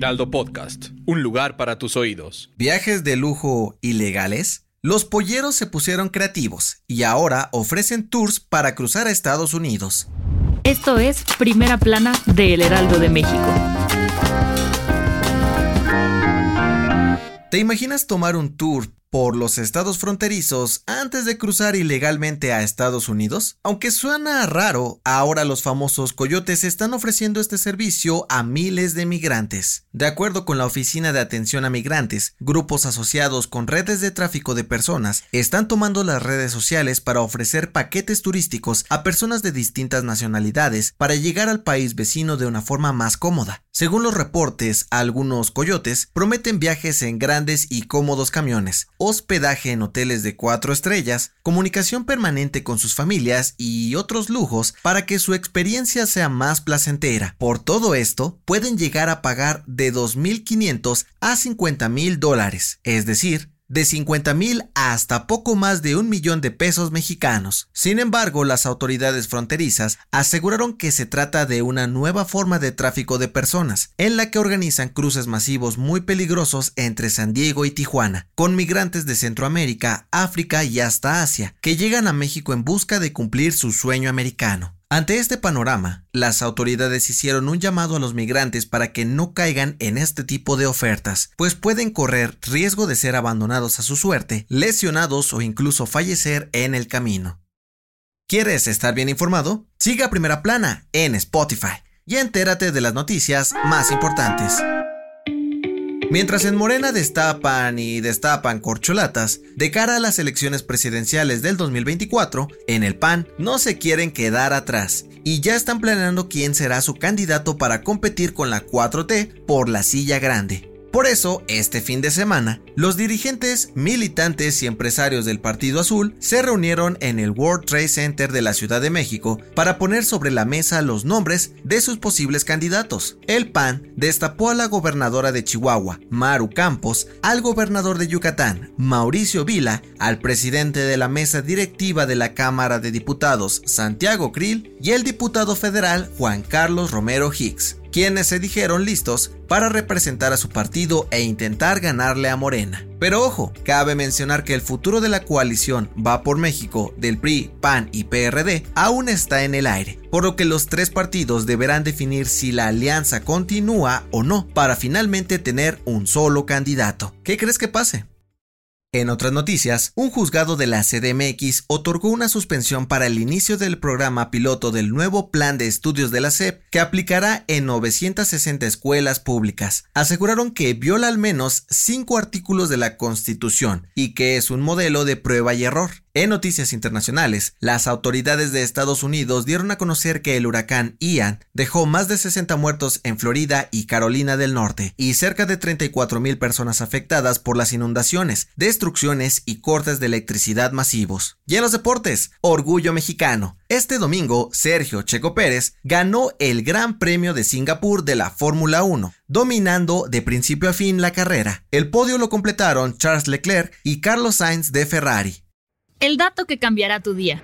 Heraldo Podcast, un lugar para tus oídos. ¿Viajes de lujo ilegales? Los polleros se pusieron creativos y ahora ofrecen tours para cruzar a Estados Unidos. Esto es Primera Plana de El Heraldo de México. ¿Te imaginas tomar un tour por los estados fronterizos antes de cruzar ilegalmente a Estados Unidos? Aunque suena raro, ahora los famosos coyotes están ofreciendo este servicio a miles de migrantes. De acuerdo con la Oficina de Atención a Migrantes, grupos asociados con redes de tráfico de personas están tomando las redes sociales para ofrecer paquetes turísticos a personas de distintas nacionalidades para llegar al país vecino de una forma más cómoda. Según los reportes, algunos coyotes prometen viajes en grandes y cómodos camiones, hospedaje en hoteles de cuatro estrellas, comunicación permanente con sus familias y otros lujos para que su experiencia sea más placentera. Por todo esto, pueden llegar a pagar de 2.500 a 50.000 dólares, es decir, de 50 mil hasta poco más de un millón de pesos mexicanos. Sin embargo, las autoridades fronterizas aseguraron que se trata de una nueva forma de tráfico de personas, en la que organizan cruces masivos muy peligrosos entre San Diego y Tijuana, con migrantes de Centroamérica, África y hasta Asia, que llegan a México en busca de cumplir su sueño americano. Ante este panorama, las autoridades hicieron un llamado a los migrantes para que no caigan en este tipo de ofertas, pues pueden correr riesgo de ser abandonados a su suerte, lesionados o incluso fallecer en el camino. ¿Quieres estar bien informado? Siga Primera Plana en Spotify y entérate de las noticias más importantes. Mientras en Morena destapan y destapan corcholatas, de cara a las elecciones presidenciales del 2024, en el PAN no se quieren quedar atrás y ya están planeando quién será su candidato para competir con la 4T por la silla grande. Por eso, este fin de semana, los dirigentes, militantes y empresarios del Partido Azul se reunieron en el World Trade Center de la Ciudad de México para poner sobre la mesa los nombres de sus posibles candidatos. El PAN destapó a la gobernadora de Chihuahua, Maru Campos, al gobernador de Yucatán, Mauricio Vila, al presidente de la mesa directiva de la Cámara de Diputados, Santiago Krill, y el diputado federal Juan Carlos Romero Hicks quienes se dijeron listos para representar a su partido e intentar ganarle a Morena. Pero ojo, cabe mencionar que el futuro de la coalición Va por México del PRI, PAN y PRD aún está en el aire, por lo que los tres partidos deberán definir si la alianza continúa o no para finalmente tener un solo candidato. ¿Qué crees que pase? En otras noticias, un juzgado de la CDMX otorgó una suspensión para el inicio del programa piloto del nuevo plan de estudios de la SEP que aplicará en 960 escuelas públicas. Aseguraron que viola al menos cinco artículos de la Constitución y que es un modelo de prueba y error. En noticias internacionales, las autoridades de Estados Unidos dieron a conocer que el huracán Ian dejó más de 60 muertos en Florida y Carolina del Norte y cerca de 34 mil personas afectadas por las inundaciones, destrucciones y cortes de electricidad masivos. Y en los deportes, orgullo mexicano. Este domingo, Sergio Checo Pérez ganó el Gran Premio de Singapur de la Fórmula 1, dominando de principio a fin la carrera. El podio lo completaron Charles Leclerc y Carlos Sainz de Ferrari. El dato que cambiará tu día.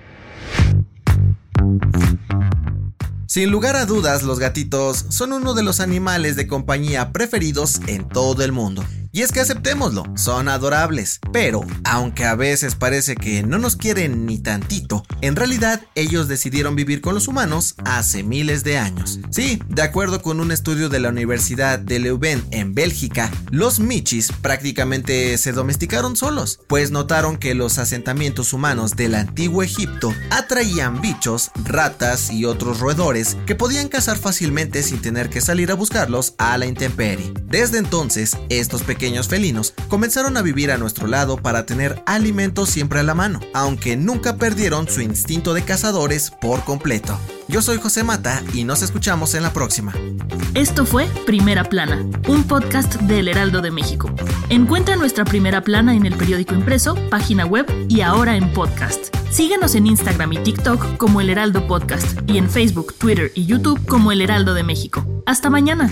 Sin lugar a dudas, los gatitos son uno de los animales de compañía preferidos en todo el mundo. Y es que aceptémoslo, son adorables, pero aunque a veces parece que no nos quieren ni tantito, en realidad ellos decidieron vivir con los humanos hace miles de años. Sí, de acuerdo con un estudio de la Universidad de Leuven en Bélgica, los michis prácticamente se domesticaron solos, pues notaron que los asentamientos humanos del antiguo Egipto atraían bichos, ratas y otros roedores que podían cazar fácilmente sin tener que salir a buscarlos a la intemperie. Desde entonces, estos pequeños pequeños felinos comenzaron a vivir a nuestro lado para tener alimentos siempre a la mano, aunque nunca perdieron su instinto de cazadores por completo. Yo soy José Mata y nos escuchamos en la próxima. Esto fue Primera Plana, un podcast del Heraldo de México. Encuentra nuestra Primera Plana en el periódico impreso, página web y ahora en podcast. Síguenos en Instagram y TikTok como El Heraldo Podcast y en Facebook, Twitter y YouTube como El Heraldo de México. Hasta mañana.